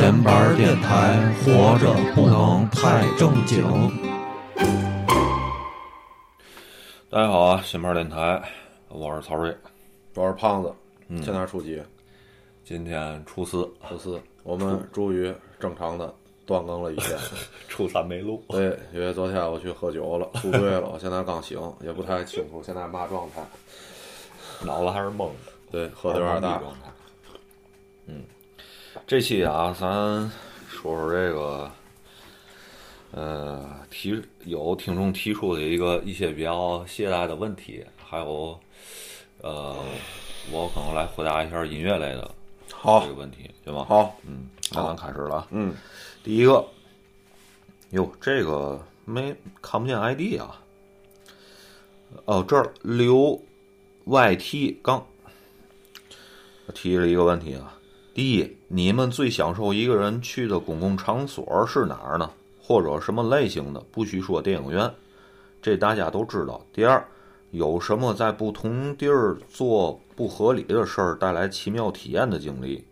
闲板电台，活着不能太正经。大家好啊，闲板电台，我是曹睿。我是胖子，现在初几？今天初四，初四，我们终于正常的断更了一天。初三没录。对，因为昨天我去喝酒了，宿醉了，我现在刚醒，也不太清楚现在嘛状态。脑子还是懵的。对，喝的有点大。嗯，这期啊，咱说说这个，呃，提有听众提出的一个一些比较懈怠的问题，还有，呃，我可能来回答一下音乐类的好这个问题，行吗？好，嗯，那咱开始了啊。嗯，第一个，哟，这个没看不见 ID 啊。哦，这儿刘 YT 杠提了一个问题啊。第一，你们最享受一个人去的公共场所是哪儿呢？或者什么类型的？不许说电影院，这大家都知道。第二，有什么在不同地儿做不合理的事儿带来奇妙体验的经历？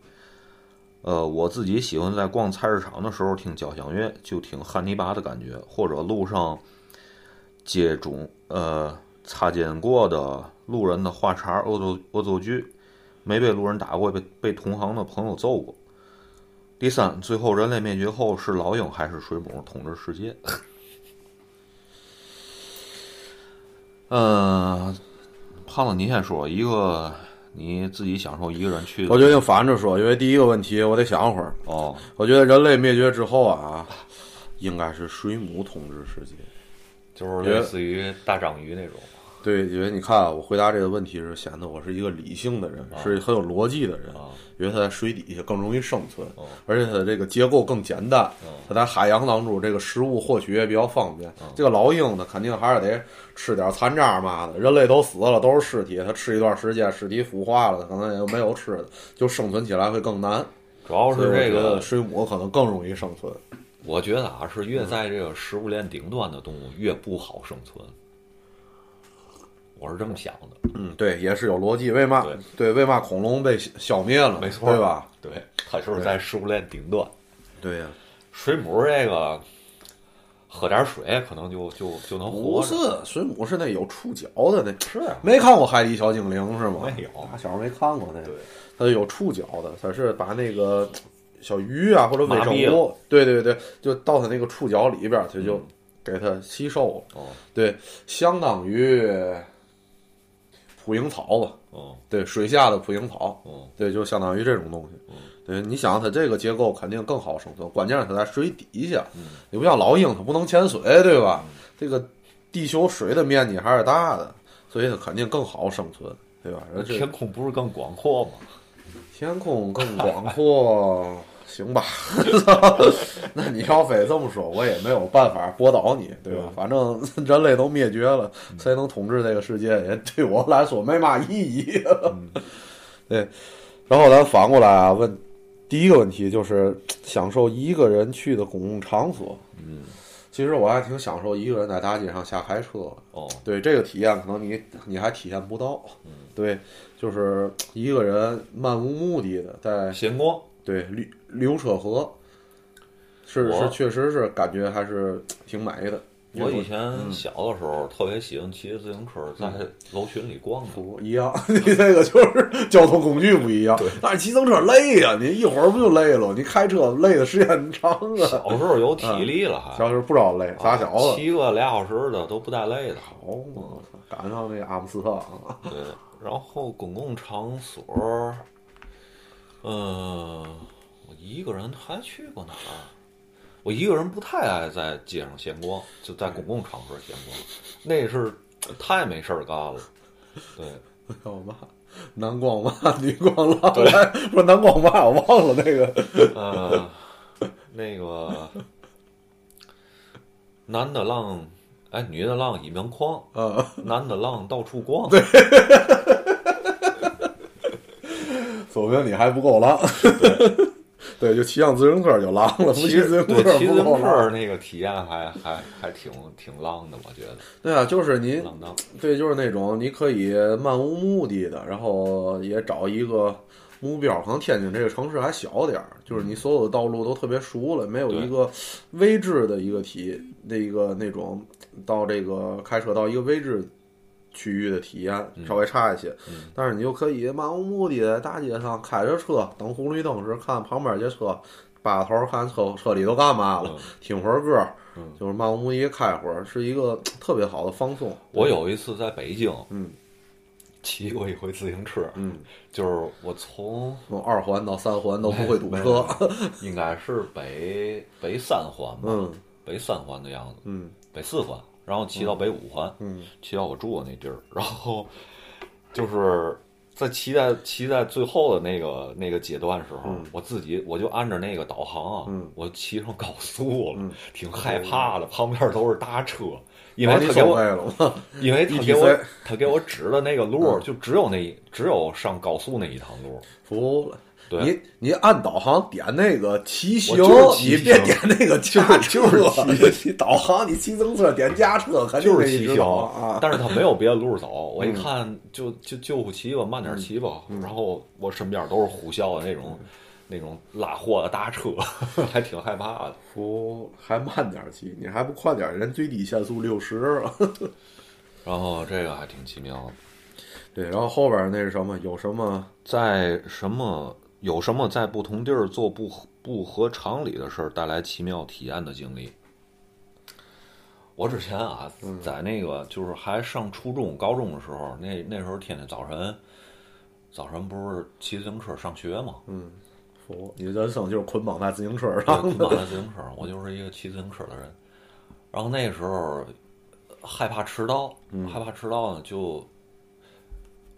呃，我自己喜欢在逛菜市场的时候听交响乐，就听汉尼拔的感觉，或者路上接中呃擦肩过的路人的话茬恶作恶作剧，没被路人打过，被被同行的朋友揍过。第三，最后人类灭绝后是老鹰还是水母统治世界？嗯，胖子，你先说一个你自己享受一个人去的。我决定反着说，因为第一个问题我得想会儿。哦，我觉得人类灭绝之后啊，应该是水母统治世界。就是类似于大章鱼那种。对，因为你看啊，我回答这个问题是显得我是一个理性的人，是很有逻辑的人。啊因为它在水底下更容易生存，哦而且它的这个结构更简单。它在海洋当中，这个食物获取也比较方便。这个老鹰呢，肯定还是得吃点残渣嘛的。人类都死了，都是尸体，它吃一段时间，尸体腐化了，它可能也就没有吃的，就生存起来会更难。主要是这个，水母可能更容易生存。我觉得啊，是越在这个食物链顶端的动物越不好生存。我是这么想的，嗯，对，也是有逻辑。为嘛？对对，为嘛恐龙被消灭了？没错对吧？？对，它就是在食物链顶端。对呀、水母这个喝点水可能就就就能活不是。水母是那有触角的那，是啊没看过《海底小精灵》是吗？没有打小没看过那个对，它有触角的，它是把那个小鱼啊或者微生物，对对对，就到它那个触角里边儿，它就嗯给它吸收了。哦对，相当于捕蝇草吧，哦对，水下的捕蝇草，哦，对，就相当于这种东西。对，你想它这个结构肯定更好生存，关键是它在水底下，你不像老鹰，它不能潜水，对吧？这个地球水的面积还是大的，所以它肯定更好生存，对吧？而且天空不是更广阔吗？天空更广阔，行吧？那你要非这么说，我也没有办法驳倒你，对吧？反正人类都灭绝了，谁能统治这个世界，也对我来说没嘛意义。对，然后咱反过来啊，问第一个问题就是享受一个人去的公共场所。嗯，其实我还挺享受一个人在大街上瞎开车。哦，对这个体验，可能你你还体验不到。嗯对，就是一个人漫无目的的在闲逛。对溜溜车河，是我是确实是感觉还是挺美的。我以前小的时候特别喜欢骑着自行车在楼群里逛的。不一样，你这个就是交通工具不一样。但是骑自行车累呀、你一会儿不就累了？你开车累的时间长啊。小时候有体力了还，小时候不知道累，仨小子。骑个俩小时的都不带累的。好嘛，赶上那阿姆斯特朗了。对，然后公共场所，嗯、我一个人还去过哪儿？我一个人不太爱在街上闲逛，就在公共场合闲逛，那是太没事儿干了。对，要嘛，男光嘛，女光浪，来不是男光嘛，我忘了那个。呃，那个男的浪，哎，女的浪一门框，呃，男的浪到处逛。说明你还不够浪。对，就骑上自行车就浪了，不骑自行车骑自行。车那个体验还还还挺挺浪的，我觉得对啊，就是您。对，就是那种你可以漫无目的的，然后也找一个目标。可能天津这个城市还小点儿，就是你所有的道路都特别熟了，没有一个未知的一个体那一个那种到这个开车到一个未知区域的体验稍微差一些。嗯。但是你就可以漫无目的的大街上开着车，等红绿灯时看旁边这车。把头看车车里都干嘛了，嗯。听会儿歌，嗯。就是漫无目的开会儿，是一个特别好的放松。我有一次在北京嗯。骑过一回自行车，嗯，就是我从从二环到三环都不会堵车。应该是北北三环吧，嗯。北三环的样子，嗯。北四环，然后骑到北五环，嗯。骑到我住的那地儿，然后就是在骑在骑在最后的那个那个阶段时候，嗯我自己我就按着那个导航啊，嗯我骑上高速了，嗯挺害怕的，旁边都是大车，因为他 给我？因为他给我他给我指的那个路就只有那只有上高速那一趟路，服了。对你你按导航点那个骑行你别点那个 驾车。就是你导航，你骑自行车点驾车，肯定是骑行啊。但是他没有别的路走。我一嗯看就就就不骑吧，慢点骑吧。然后我身边都是呼啸的那种那种拉货的大车，还挺害怕的。不，还慢点骑，你还不快点？人最低限速六十。然后这个还挺奇妙的，对，然后后边那是什么？有什么？在什么有什么在不同地儿做不不合常理的事儿带来奇妙体验的经历？我之前啊，在那个就是还上初中、高中的时候，那那时候天天早晨，早晨不是骑自行车上学嘛，嗯，服，你人生就是捆绑在自行车，上捆绑在自行车上，我就是一个骑自行车的人。然后那个时候害怕迟到，害怕迟到呢，就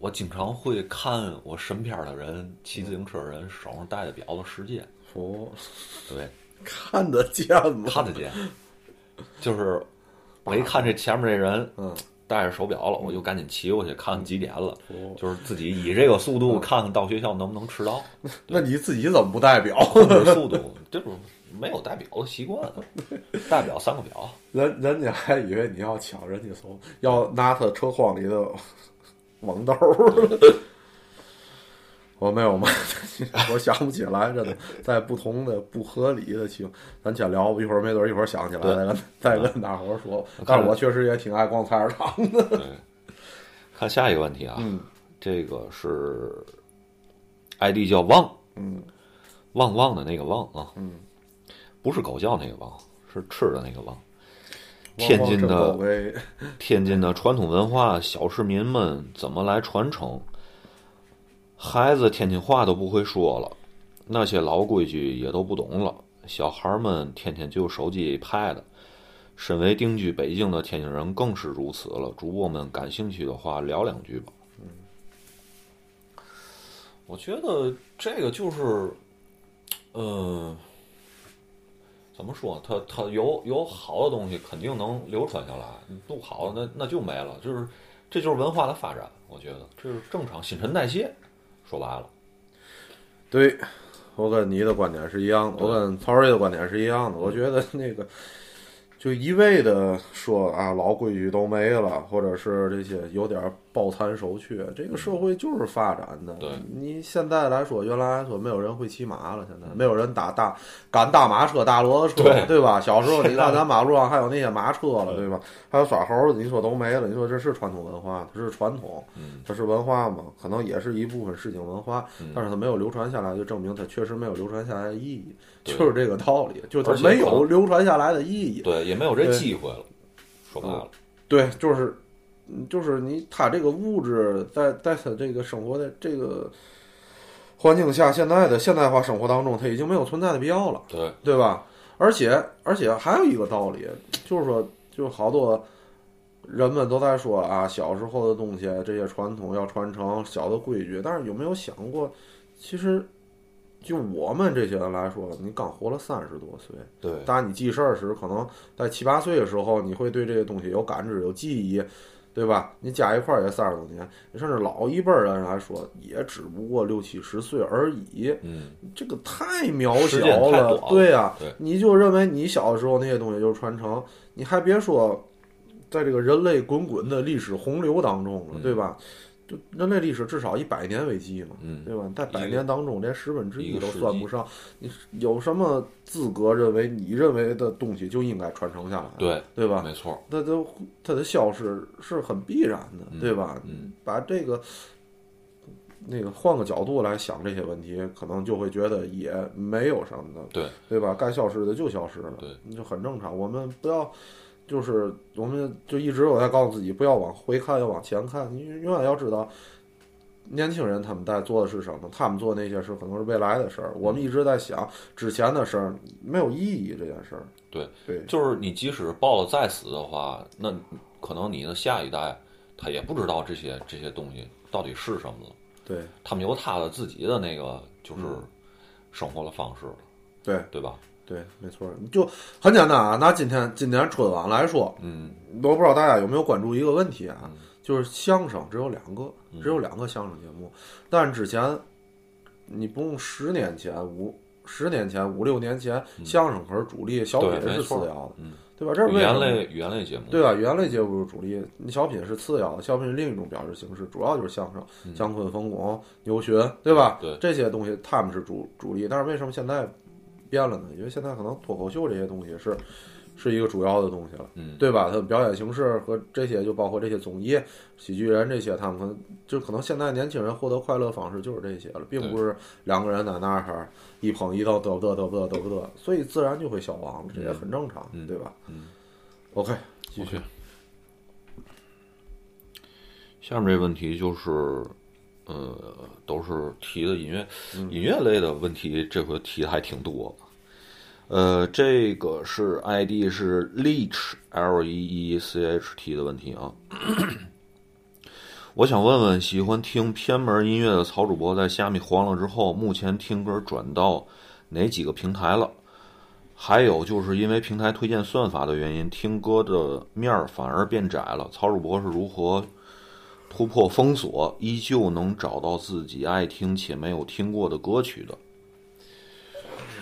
我经常会看我身边的人骑自行车的人手上戴的表的时间，哦，对，看得见吗？看得见。就是我一看这前面这人，嗯，戴着手表了，我就赶紧骑过去看看几点了，就是自己以这个速度看看到学校能不能迟到，那你自己怎么不戴表？速度，就是没有戴表的习惯，戴表三个表。人人家还以为你要抢人家手，要拿他车筐里的网兜儿。我没有买，我想不起来，真的，在不同的不合理的情，咱先聊，一会儿没准一会儿想起来对再跟再跟大伙儿说。但是我确实也挺爱逛菜市场的。对，看下一个问题啊，嗯这个是 ID 叫旺，嗯旺旺的那个旺啊，嗯，不是狗叫那个旺，是吃的那个旺。天津的天津的传统文化，小市民们怎么来传承？孩子天津话都不会说了，那些老规矩也都不懂了。小孩们天天就手机 pad，身为定居北京的天津人更是如此了。主播们感兴趣的话聊两句吧。嗯，我觉得这个就是，嗯、怎么说？它它有有好的东西，肯定能流传下来；不好那那就没了。就是这就是文化的发展，我觉得这是正常新陈代谢。说白了，对，我跟你的观点是一样的，我跟曹瑞的观点是一样的。我觉得那个就一味的说啊，老规矩都没了，或者是这些有点抱残守缺，这个社会就是发展的。对你现在来说，原来来说没有人会骑马了，现在没有人打大赶大马车、大骡子车，对对吧？小时候你看咱 马路上还有那些马车了，对吧？还有耍猴的，你说都没了，你说这是传统文化，它是传统，嗯它是文化嘛？可能也是一部分市井文化，嗯但是它没有流传下来，就证明它确实没有流传下来的意义，就是这个道理，就是它没有流传下来的意义。对，也没有这机会了。说白了，对，就是，嗯就是你他这个物质在在他这个生活的这个环境下，现在的现代化生活当中，它已经没有存在的必要了，对，对吧？而且而且还有一个道理，就是说，就是好多人们都在说啊，小时候的东西这些传统要传承，小的规矩，但是有没有想过，其实就我们这些人来说，你刚活了三十多岁，对，当然你记事儿时，可能在七八岁的时候，你会对这些东西有感知、有记忆，对吧？你加一块儿也三十多年，甚至老一辈儿人来说，也只不过六七十岁而已。嗯，这个太渺小了对呀、对你就认为你小的时候那些东西就是传承，你还别说，在这个人类滚滚的历史洪流当中了，嗯对吧？就人类历史至少以百年为计嘛，嗯对吧？在百年当中连十分之一都算不上，你有什么资格认为你认为的东西就应该传承下来？对，对吧？没错，它都它的消失是很必然的，嗯对吧？嗯，把这个那个换个角度来想这些问题，可能就会觉得也没有什么的，对对吧？该消失的就消失了，对，就很正常。我们不要，就是我们就一直我在告诉自己，不要往回看，要往前看。你永远要知道，年轻人他们在做的是什么，他们做那些事可能是未来的事儿。我们一直在想之前的事儿没有意义这件事儿。对对，就是你即使报了再死的话，那可能你的下一代他也不知道这些这些东西到底是什么了。对他们有他的自己的那个就是嗯生活的方式了，对对吧？对，没错儿，就很简单啊。拿今天今年春晚来说，嗯我不知道大家有没有关注一个问题啊，嗯就是相声只有两个，只有两个相声节目，但之前你不用十年前五十年前五六年前，相声可是主力，小品是次要的，嗯，对吧？这是语？言类语言类节目，对吧？语言类节目是主力，你小品是次要的，小品是另一种表示形式，主要就是相声、姜昆、冯巩、牛群，对吧？对这些东西他们是主主力，但是为什么现在变了呢？因为现在可能脱口秀这些东西是是一个主要的东西了。嗯，对吧？他的表演形式和这些，就包括这些综艺、喜剧人这些，他们可能就可能现在年轻人获得快乐方式就是这些了，并不是两个人在那儿一捧一逗得不得得不得得不得，所以自然就会消亡了，这也很正常，嗯对吧？嗯，OK，继续。下面这个问题就是，呃，都是提的音乐、音乐类的问题，这回提的还挺多。呃，这个是 ID 是 Leech L E E C H T 的问题啊。我想问问，喜欢听偏门音乐的曹主播，在虾米黄了之后，目前听歌转到哪几个平台了？还有就是因为平台推荐算法的原因，听歌的面儿反而变窄了。曹主播是如何突破封锁，依旧能找到自己爱听且没有听过的歌曲的？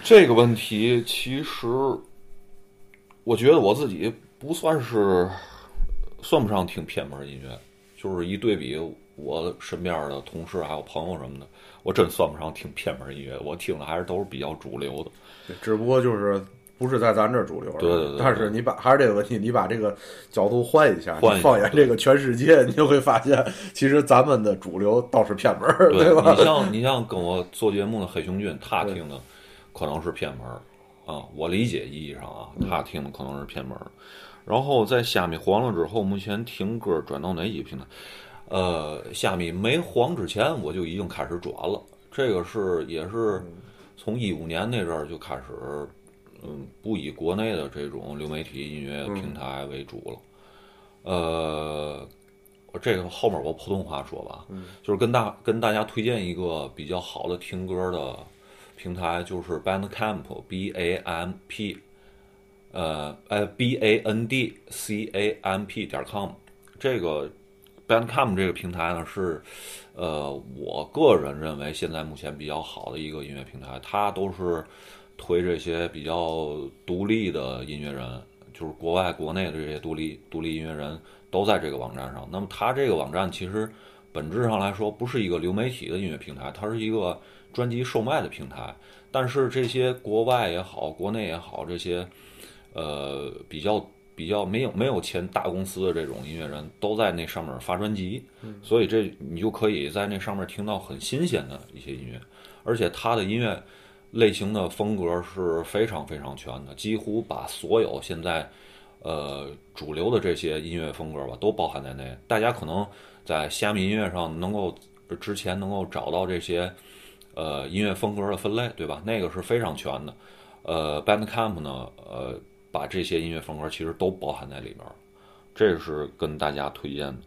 这个问题其实，我觉得我自己不算是算不上听偏门音乐，就是一对比我身边的同事还有朋友什么的，我真算不上听偏门音乐，我听的还是都是比较主流的。只不过就是不是在咱这儿主流了，对对对对但是你把还是这个问题，你把这个角度换一下，换一下你放眼这个全世界，你就会发现，其实咱们的主流倒是偏门儿，对吧？你像你像跟我做节目的黑熊君，他听的可能是偏门儿啊，我理解意义上啊，他听的可能是偏门儿。然后在虾米黄了之后，目前听歌转到哪几个平台？呃，虾米没黄之前我就已经开始转了，这个是也是从一五年那阵儿就开始，嗯，不以国内的这种流媒体音乐平台为主了。呃，我这个后面我普通话说吧，就是跟大跟大家推荐一个比较好的听歌的平台，就是 Bandcamp B A M P，呃呃 B A N D C A M P 点 com 这个 Bandcamp 这个平台呢是，呃，我个人认为现在目前比较好的一个音乐平台，它都是推这些比较独立的音乐人，就是国外、国内的这些独立独立音乐人都在这个网站上。那么它这个网站其实本质上来说不是一个流媒体的音乐平台，它是一个专辑售卖的平台。但是这些国外也好，国内也好，这些呃比较比较没有没有签大公司的这种音乐人都在那上面发专辑，所以这你就可以在那上面听到很新鲜的一些音乐，而且它的音乐类型的风格是非常非常全的，几乎把所有现在呃主流的这些音乐风格吧都包含在内。大家可能在虾米音乐上能够之前能够找到这些呃音乐风格的分类，对吧？那个是非常全的。呃，Bandcamp 呢，呃，把这些音乐风格其实都包含在里面。这是跟大家推荐的。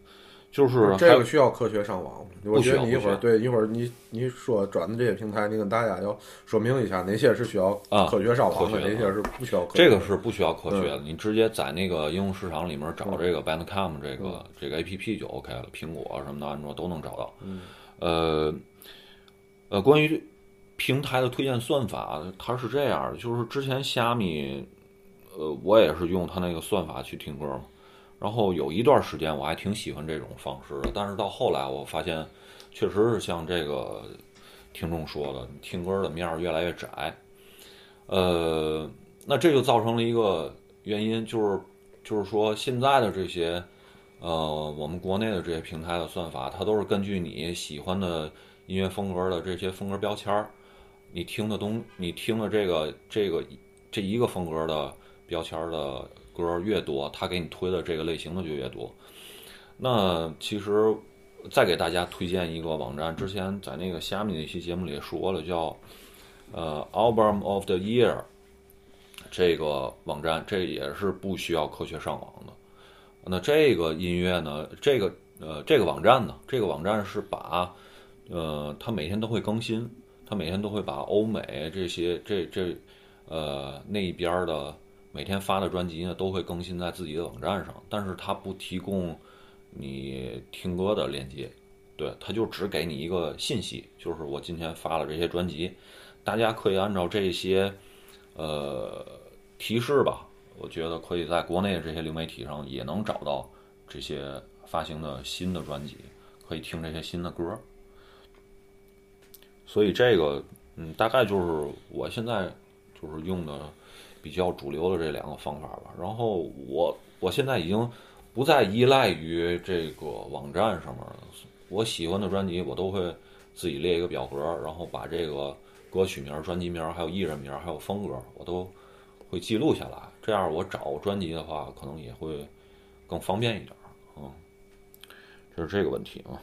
就是这个需要科学上网，我觉得你一会儿对一会儿你你说转的这些平台，你跟大家要说明一下哪些是需要啊科学上网哪些是不需要科学。这个是不需要科学的，你直接在那个应用市场里面找这个 Bandcamp 这个、这个 A P P 就 OK 了，苹果什么的、安卓都能找到。呃呃，关于平台的推荐算法，它是这样的，就是之前虾米，呃，我也是用它那个算法去听歌嘛。然后有一段时间我还挺喜欢这种方式的，但是到后来我发现，确实是像这个听众说的，听歌的面儿越来越窄。呃，那这就造成了一个原因，就是就是说现在的这些呃，我们国内的这些平台的算法，它都是根据你喜欢的音乐风格的这些风格标签儿，你听的东，你听的这个这个这一个风格的标签儿的歌越多，它给你推的这个类型的就越多。那其实再给大家推荐一个网站，之前在那个虾米那期节目里说了，叫呃 Album of the Year 这个网站，这也是不需要科学上网的。那这个音乐呢，这个呃这个网站呢，这个网站是把呃它每天都会更新，它每天都会把欧美这些这这呃那一边的每天发的专辑呢，都会更新在自己的网站上，但是它不提供你听歌的链接，对，它就只给你一个信息，就是我今天发了这些专辑，大家可以按照这些呃提示吧，我觉得可以在国内的这些流媒体上也能找到这些发行的新的专辑，可以听这些新的歌。所以这个，嗯，大概就是我现在就是用的比较主流的这两个方法吧。然后我我现在已经不再依赖于这个网站上面了。我喜欢的专辑，我都会自己列一个表格，然后把这个歌曲名、专辑名、还有艺人名、还有风格，我都会记录下来。这样我找专辑的话，可能也会更方便一点。嗯，这是这个问题啊。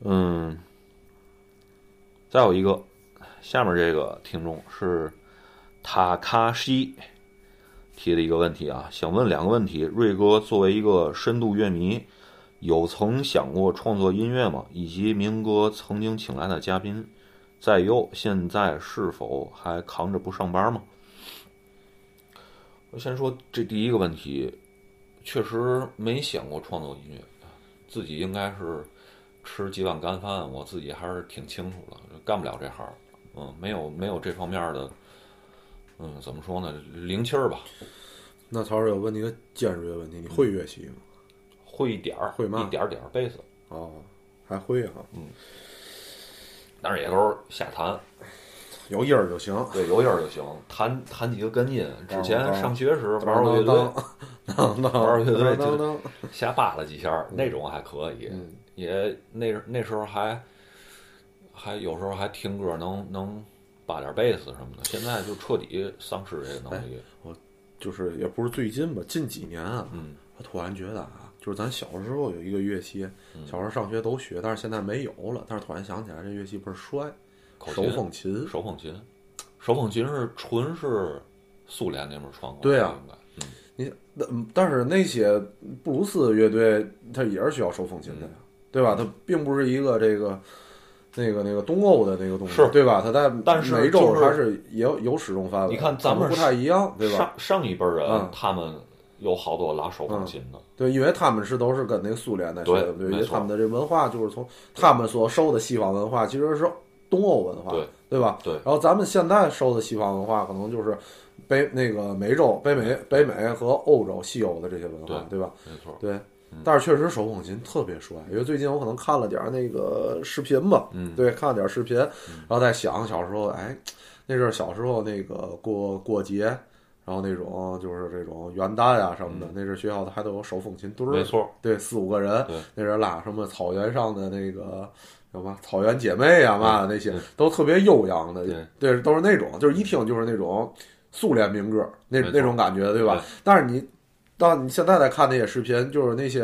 嗯，再有一个，下面这个听众是塔卡西提的一个问题啊，想问两个问题：瑞哥作为一个深度乐迷，有曾想过创作音乐吗？以及明哥曾经请来的嘉宾，在优现在是否还扛着不上班吗？我先说这第一个问题，确实没想过创作音乐，自己应该是。吃几碗干饭，我自己还是挺清楚的，干不了这行，嗯，没有没有这方面的，嗯，怎么说呢，灵气儿吧。那曹师有问你个尖锐的问题，你会乐器吗？会一点儿，会嘛一点儿点儿贝斯，哦，还会哈啊，但是也都是瞎弹，有音儿就行。对，有音儿就行，弹弹几个根音。之前上学时当玩过乐队，玩乐队就瞎扒拉几下，那种还可以。嗯也那那时候还还有时候还听歌能能扒点贝斯什么的，现在就彻底丧失这个能力。我就是也不是最近吧，近几年啊，嗯，我突然觉得啊，就是咱小时候有一个乐器，嗯小时候上学都学，但是现在没有了。但是突然想起来，这乐器倍儿帅，手风琴。手风琴，手风琴是纯是苏联那边传过来的，对啊应该，嗯，你那嗯但是那些布鲁斯乐队，它也是需要手风琴的呀，对吧？它并不是一个这个那个那个东欧的那个东西，是对吧？它在但是美洲还是也有有使用范围。你看咱们不太一样，对吧？上上一辈人、嗯他们有好多拉手风琴的，对，因为他们是都是跟那个苏联的学的，对，因为他们的这文化就是从他们所受的西方文化其实是东欧文化，对对吧？对然后咱们现在受的西方文化可能就是北那个美洲、北美、北美和欧洲、西欧的这些文化，对吧？没错，对。但是确实手风琴特别帅，因为最近我可能看了点儿那个视频吧，嗯对，看了点儿视频，然后在想小时候，哎，那阵儿小时候那个过过节，然后那种就是这种元旦啊什么的，那阵儿学校还都有手风琴队儿，嗯没错，对，四五个人对，那阵拉什么草原上的那个什么草原姐妹啊嘛的那些，都特别悠扬的，对对，都是那种，就是一听就是那种苏联民歌那那种感觉，对吧？但是你当你现在再看那些视频，就是那些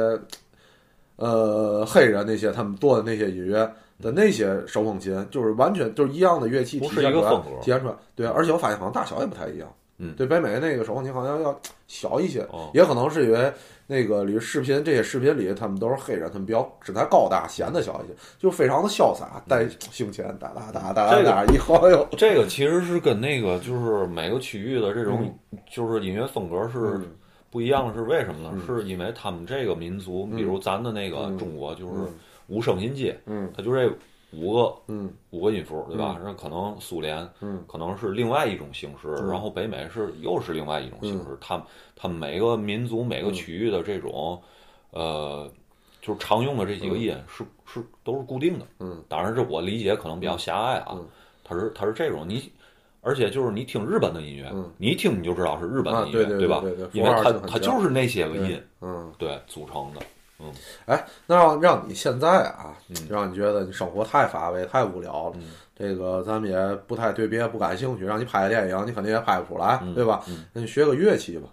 呃黑人那些他们做的那些音乐的那些手风琴，就是完全就是一样的乐器体现出来一个风格，体现出来。对，而且我发现好像大小也不太一样。嗯对北美那个手风琴好像要小一些，哦也可能是因为那个里视频这些视频里他们都是黑人，他们比较身材高大，显得小一些，就非常的潇洒，带胸前哒哒哒哒这个哒，一晃悠，这个其实是跟那个就是每个区域的这种就是音乐风格是嗯不一样的，是为什么呢？是因为他们这个民族，比如咱的那个中国就是五声音阶，嗯。它就这五个嗯。五个音符，对吧？那可能苏联嗯。可能是另外一种形式，然后北美是又是另外一种形式。他们他们每个民族每个区域的这种呃，就是常用的这几个音是是都是固定的。嗯，当然这我理解可能比较狭隘啊，它是它是这种你。而且就是你听日本的音乐，嗯你一听你就知道是日本的音乐，啊对对对吧？因为它它就是那些个音，嗯。对组成的。嗯哎，那让让你现在啊，嗯让你觉得你生活太乏味、太无聊了，这个咱们也不太对别的不感兴趣，让你拍个电影，你肯定也拍不出来，嗯对吧？那你学个乐器吧。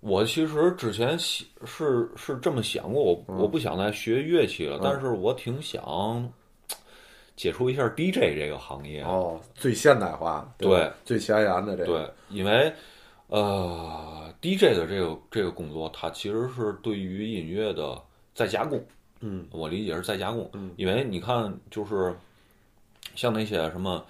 我其实之前是是这么想过，我、嗯我不想再学乐器了，但是我挺想接触一下 DJ 这个行业。哦，最现代化的，对，最前沿的这个，对，因为呃，DJ 的这个这个工作，它其实是对于音乐的再加工。嗯，我理解是再加工。因为你看，就是像那些什么。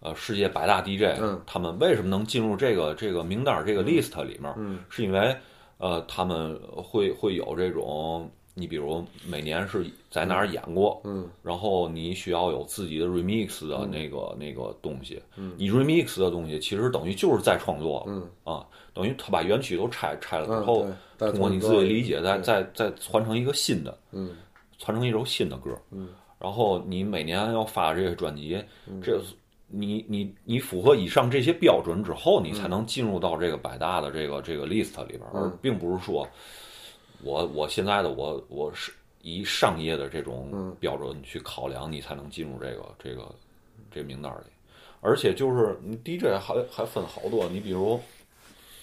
呃，世界百大 DJ，、嗯他们为什么能进入这个这个名单儿这个 list 里面？嗯是因为呃，他们会会有这种，你比如每年是在哪儿演过，嗯。然后你需要有自己的 remix 的那个、那个东西，你 remix 的东西其实等于就是在创作了，嗯。啊，等于他把原曲都拆拆了之嗯后，通过你自己理解，再再再传成一个新的，嗯。传成一首新的歌，嗯，然后你每年要发这些专辑，这你你你符合以上这些标准之后，你才能进入到这个百大的这个这个 list 里边，而并不是说我我现在的我我是以商业的这种标准去考量，你才能进入这个这个这名单里。而且就是你 DJ 还还分好多，你比如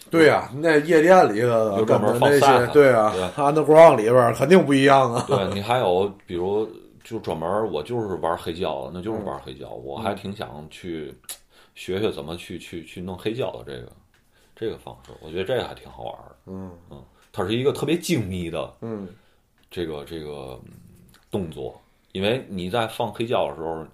对呀、那夜店里的有专门那放些 set，对啊对，underground 里边肯定不一样啊。对你 还有比如就专门我就是玩黑胶的，那就是玩黑胶，我还挺想去学学怎么去去去弄黑胶的这个这个方式，我觉得这个还挺好玩的。嗯嗯，它是一个特别精密的嗯这个这个嗯动作，因为你在放黑胶的时候，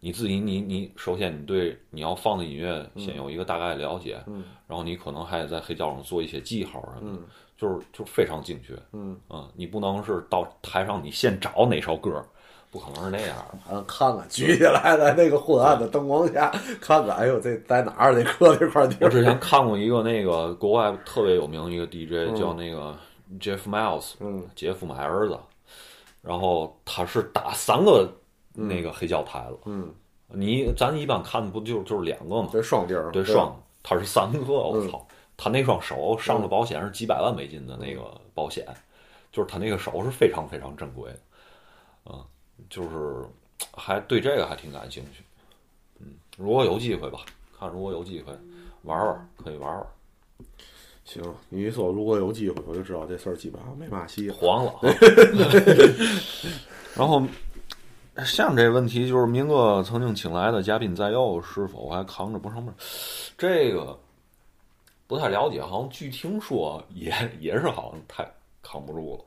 你自己你你首先你对你要放的音乐先有一个大概了解，嗯然后你可能还得在黑胶上做一些记号什么的，嗯就是就非常精确。嗯，你不能是到台上你现找哪首歌，不可能是那样的。咱看看，举起来，在那个昏暗的灯光下看看，哎呦，这在哪儿？这搁这块地儿？我之前看过一个那个国外特别有名的一个 DJ，、叫那个 Jeff Miles，嗯杰夫买儿子，然后他是打三个那个黑胶台了。嗯，你咱一般看的不就就是两个吗？这双钉儿，对双，他是三个，我嗯操！他那双手上的保险是几百万美金的那个保险，就是他那个手是非常非常珍贵的，嗯，就是还对这个还挺感兴趣，嗯，如果有机会吧，看如果有机会玩玩，可以玩玩，行，你一说如果有机会，我就知道这事儿基本上没嘛戏。黄了啊。然后下面这问题，就是明哥曾经请来的嘉宾在右，是否还扛着不上班？这个不太了解，好像据听说也也是好像太扛不住了。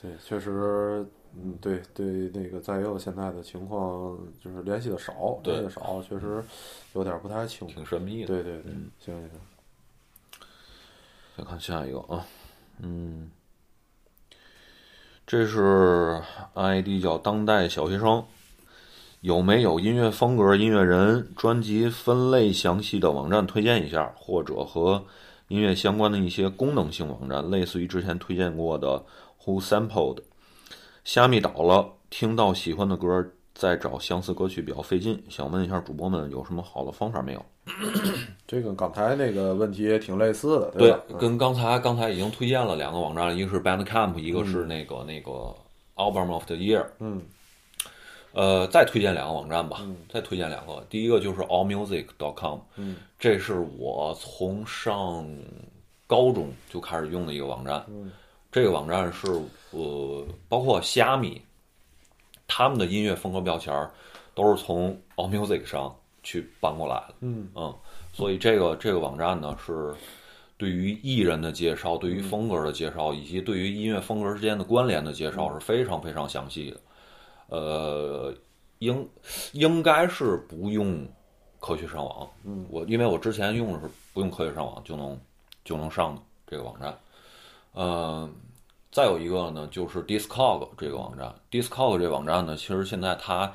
对，确实，嗯，对对，那个再有现在的情况就是联系的少，对联系的少，确实有点不太清楚。挺神秘的。对对对，行行行，再看下一个啊，嗯，这是 ID 叫当代小学生，有没有音乐风格、音乐人、专辑分类详细的网站推荐一下，或者和音乐相关的一些功能性网站，类似于之前推荐过的 Who Sampled。虾米倒了，听到喜欢的歌再找相似歌曲比较费劲，想问一下主播们有什么好的方法没有？这跟刚才那个问题也挺类似的，对跟刚才刚才已经推荐了两个网站，一个是 Bandcamp，一个是那个、那个 Album of the Year。嗯呃，再推荐两个网站吧，再推荐两个。第一个就是 allmusic.com，嗯，这是我从上高中就开始用的一个网站。嗯，这个网站是呃，包括虾米，他们的音乐风格标签儿都是从 allmusic 上去搬过来的。嗯嗯，所以这个这个网站呢是对于艺人的介绍、对于风格的介绍，以及对于音乐风格之间的关联的介绍是非常非常详细的。呃，应应该是不用科学上网。嗯，我因为我之前用的是不用科学上网就能就能上的这个网站。嗯、再有一个呢，就是 Discog 这个网站。Discog 这个网站呢，其实现在它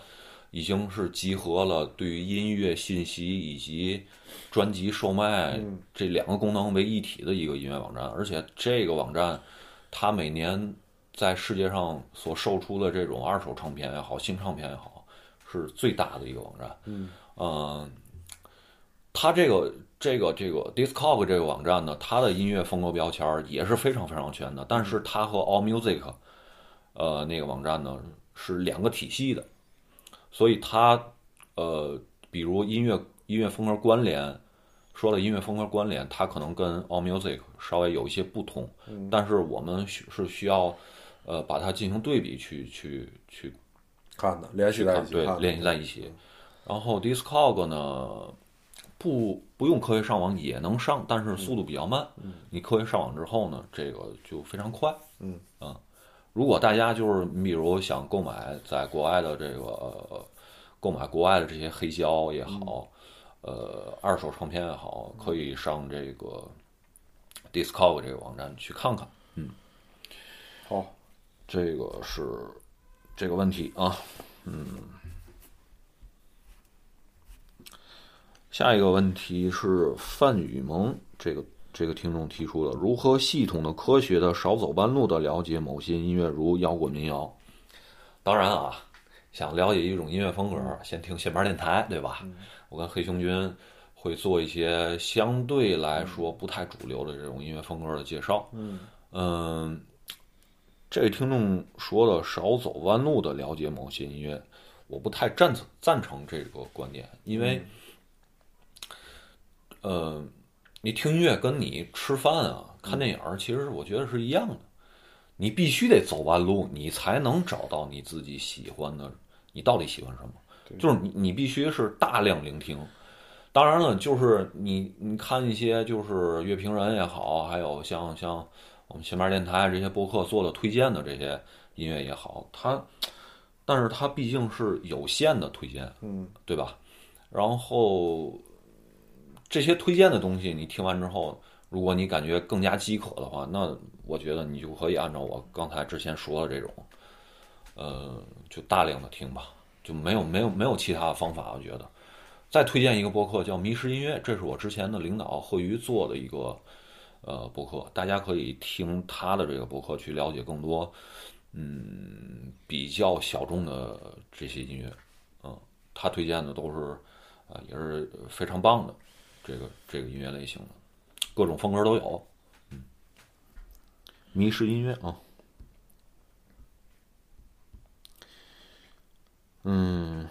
已经是集合了对于音乐信息以及专辑售卖这两个功能为一体的一个音乐网站，而且这个网站它每年在世界上所售出的这种二手唱片也好，新唱片也好，是最大的一个网站。嗯，它这个这个这个 Discog 这个网站呢，它的音乐风格标签也是非常非常全的，但是它和 All Music，呃，那个网站呢是两个体系的，所以它呃，比如音乐音乐风格关联，说的音乐风格关联，它可能跟 All Music 稍微有一些不同，但是我们需是需要呃把它进行对比去去去看的联系在一起看，对联系在一起。然后 Discog 呢，不不用科学上网也能上，但是速度比较慢。你科学上网之后呢，这个就非常快。嗯啊，如果大家就是你比如想购买在国外的这个、呃购买国外的这些黑胶也好，呃二手唱片也好，可以上这个 Discog 这个网站去看看。嗯好，这个是这个问题啊，嗯。下一个问题是范雨萌这个这个听众提出的：如何系统的、科学的、少走弯路的了解某些音乐，如摇滚、民谣？当然啊，想了解一种音乐风格，先听线班电台，对吧？我跟黑熊君会做一些相对来说不太主流的这种音乐风格的介绍。嗯这位听众说的少走弯路的了解某些音乐，我不太赞成赞成这个观点，因为，呃，你听音乐跟你吃饭啊、看电影儿，其实我觉得是一样的。你必须得走弯路，你才能找到你自己喜欢的，你到底喜欢什么？就是你，你必须是大量聆听。当然了，就是你你看一些就是乐评人也好，还有像像我们前面电台这些播客做的推荐的这些音乐也好，它，但是它毕竟是有限的推荐，嗯，对吧？然后这些推荐的东西，你听完之后，如果你感觉更加饥渴的话，那我觉得你就可以按照我刚才之前说的这种，呃，就大量的听吧，就没有没有没有其他的方法，我觉得。再推荐一个播客叫《迷失音乐》，这是我之前的领导贺瑜做的一个呃播客，大家可以听他的这个播客去了解更多，嗯，比较小众的这些音乐，嗯，他推荐的都是啊、呃也是非常棒的这个这个音乐类型的，各种风格都有，嗯，迷失音乐啊，嗯。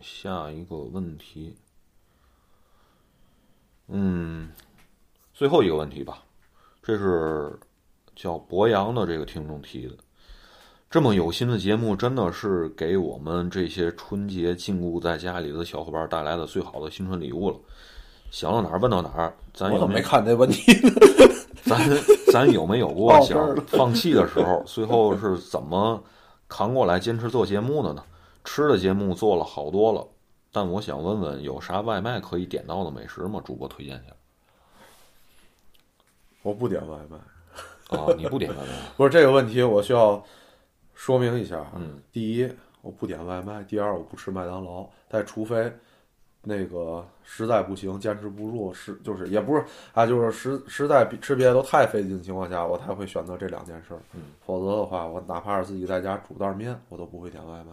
下一个问题，嗯，最后一个问题吧，这是叫博洋的这个听众提的。这么有心的节目，真的是给我们这些春节禁锢在家里的小伙伴带来的最好的新春礼物了。想到哪儿问到哪儿，咱有没看这问题呢？咱咱有没有过想放弃的时候？最后是怎么扛过来坚持做节目的呢？吃的节目做了好多了，但我想问问，有啥外卖可以点到的美食吗？主播推荐一下。我不点外卖，啊，你不点外卖？不是这个问题，我需要说明一下啊。嗯第一，我不点外卖；第二，我不吃麦当劳。但除非那个实在不行，坚持不住，是就是也不是啊，就是实实在比吃别的都太费劲的情况下，我才会选择这两件事儿。嗯，否则的话，我哪怕是自己在家煮袋面，我都不会点外卖。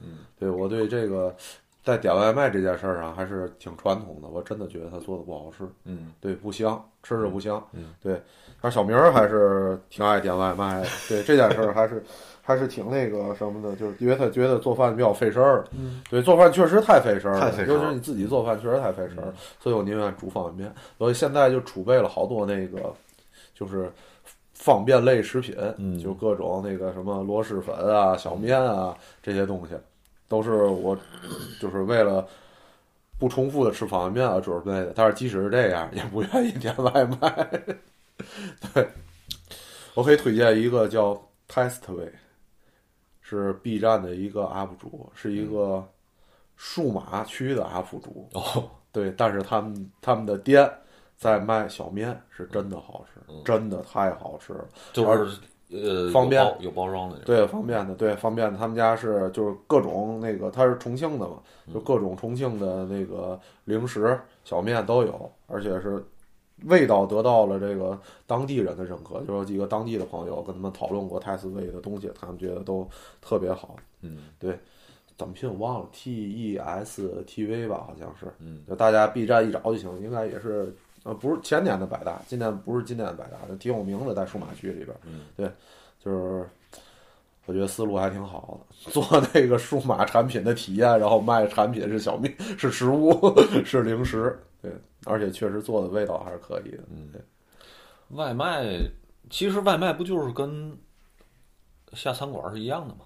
嗯，对我对这个在点外卖这件事儿上还是挺传统的，我真的觉得他做的不好吃。嗯对，不香，吃着不香。嗯，对。但是小明儿还是挺爱点外卖的，对这件事儿还是还是挺那个什么的，就是因为他觉得做饭比较费事儿。嗯，对，做饭确实太费事儿了，太费事儿尤其是你自己做饭确实太费事儿了，所以我宁愿煮方便面。所以现在就储备了好多那个，就是。方便类食品，嗯就各种那个什么螺蛳粉啊、小面啊这些东西，都是我就是为了不重复的吃方便面而准备的。但是即使是这样，也不愿意点外卖。对，我可以推荐一个叫 Testway，是 B 站的一个 UP 主，是一个数码区的 UP 主。哦，对，但是他们他们的店在卖小面，是真的好吃，嗯真的太好吃了。就是呃方便有包装的。对，方便的，对，方便的。他们家是就是各种那个，他是重庆的嘛，就各种重庆的那个零食、小面都有，而且是味道得到了这个当地人的认可。就有几个当地的朋友跟他们讨论过泰斯味的东西，他们觉得都特别好。嗯对怎么拼我忘了，T E S T V 吧，好像是。嗯就大家 B 站一找就行，应该也是呃不是前年的百大，今年不是今年的百大，就挺有名的，在数码区里边。嗯，对，就是我觉得思路还挺好的，做那个数码产品的体验，然后卖产品是小面，是食物，是零食，对，而且确实做的味道还是可以的。嗯对，外卖其实外卖不就是跟下餐馆是一样的吗？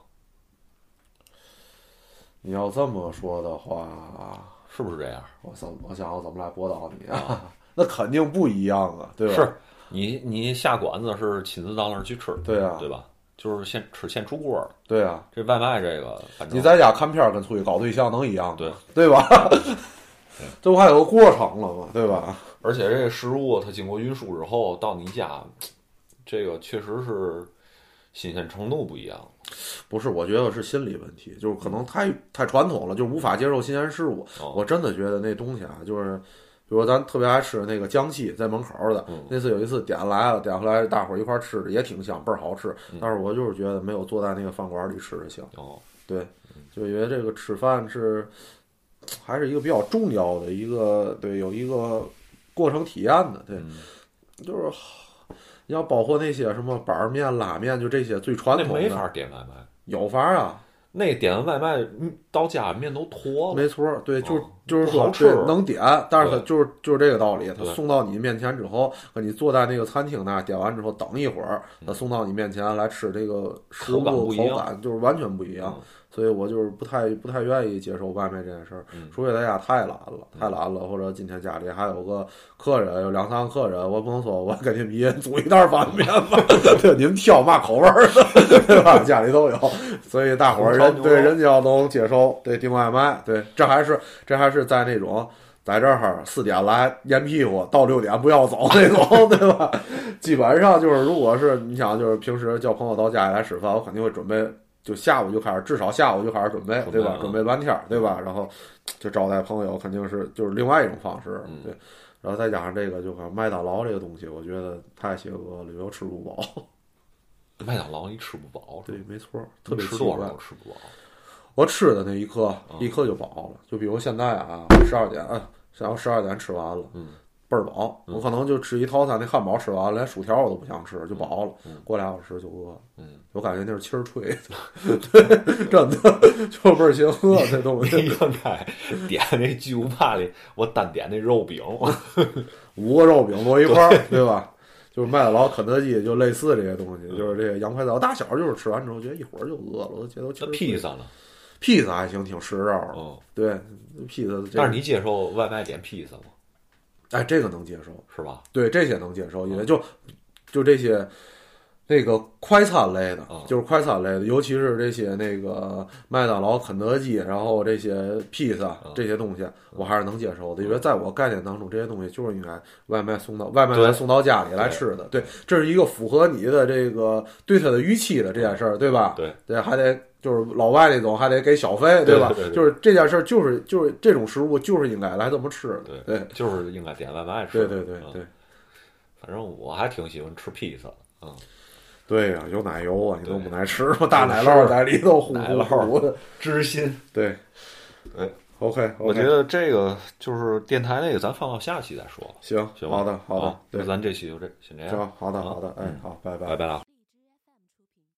你要这么说的话，是不是这样？我怎我想我怎么来驳倒你啊？那肯定不一样啊，对吧？是你你下馆子是亲自到那儿去吃，对啊对吧？就是现吃现出锅儿，对啊，这外卖这个，反正你在家看片儿跟出去搞对象能一样吗？对对吧？这不还有个过程了吗？对吧？而且这个食物它经过运输之后到你家，这个确实是新鲜程度不一样。不是，我觉得是心理问题，就是可能太太传统了，就无法接受新鲜事物。哦我真的觉得那东西啊，就是，比如咱特别爱吃那个江西在门口的，嗯那次有一次点来了，点回来大伙儿一块儿吃的也挺香，倍儿好吃。但是我就是觉得没有坐在那个饭馆里吃着香。哦，对，就觉得这个吃饭是还是一个比较重要的一个，对，有一个过程体验的，对，嗯就是你要包括那些什么板儿面、拉面，就这些最传统的，那没法点外卖，有法儿啊。那点完外卖嗯到家面都坨了。没错儿，对，就是哦就是说，不好吃对，能点，但是它就是就是这个道理，它送到你面前之后，和你坐在那个餐厅那儿点完之后等一会儿，它送到你面前来吃这个食物口感就是完全不一样嗯，所以我就是不太不太愿意接受外卖这件事儿嗯，除非在家太懒了，太懒了，或者今天家里还有个客人，有两三个客人，我不能说我给你们一人煮一袋方便面吧，对，你们挑嘛口味儿的，对吧？家里都有，所以大伙儿人对人家要能接受，对订外卖，对，这还是这还是在那种在这儿四点来烟屁股，到六点不要走那种，对吧？基本上就是，如果是你想，就是平时叫朋友到家里来吃饭，我肯定会准备，就下午就开始，至少下午就开始准备，对吧？准备半天儿，对吧？然后就招待朋友，肯定是就是另外一种方式，嗯对。然后再加上这个，就看麦当劳这个东西，我觉得太邪恶了，又吃不饱。麦当劳你吃不饱，对，没错，特别吃多少。吃不饱。我吃的那一刻，嗯立刻就饱了。就比如现在啊，十二点，然后十二点吃完了，嗯，倍儿饱。嗯我可能就吃一套餐，那汉堡吃完了，连薯条我都不想吃，就饱了。嗯过俩小时就饿了。嗯，我感觉那是气儿吹的，对，真的就倍儿邪恶这东你西。应该点那巨无霸里，我单点那肉饼。五个肉饼摞一块儿，对吧？就是麦当劳、肯德基就类似这些东西，就是这些洋快餐。我大小就是吃完之后觉得一会儿就饿了，我都觉得气披萨呢？披萨还行，挺实肉的。哦，对，披萨但是你接受外卖点披萨吗？哎，这个能接受。是吧？对这些能接受，因为就就这些那个快餐类的，啊就是快餐类的，尤其是这些那个麦当劳、肯德基，然后这些披萨这些东西，我还是能接受的，因为在我概念当中，这些东西就是应该外卖送到外卖对来送到家里来吃的。对，这是一个符合你的这个对他的预期的这件事儿，对吧？对对，还得就是老外那种还得给小费，对吧？对对对就是这件事儿，就是就是这种食物就是应该来这么吃的。对对就是应该点外卖吃。对对对嗯对。反正我还挺喜欢吃披萨。嗯，对呀、有奶油啊，你都不爱吃吗？大奶酪在里头糊糊奶酪糊的。知心。对，对，OK，我觉得这个就是电台那个，咱放到下期再说。行，行吧好的，好的那，咱这期就这，先这样。行，好的，啊好的，哎，好，拜拜拜拜了。